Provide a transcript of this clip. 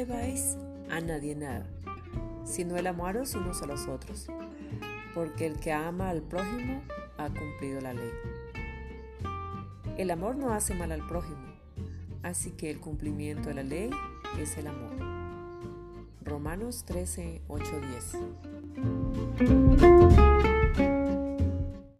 hagáis a nadie nada, sino el amaros unos a los otros, porque el que ama al prójimo ha cumplido la ley. El amor no hace mal al prójimo, así que el cumplimiento de la ley es el amor. Romanos 13, 8, 10.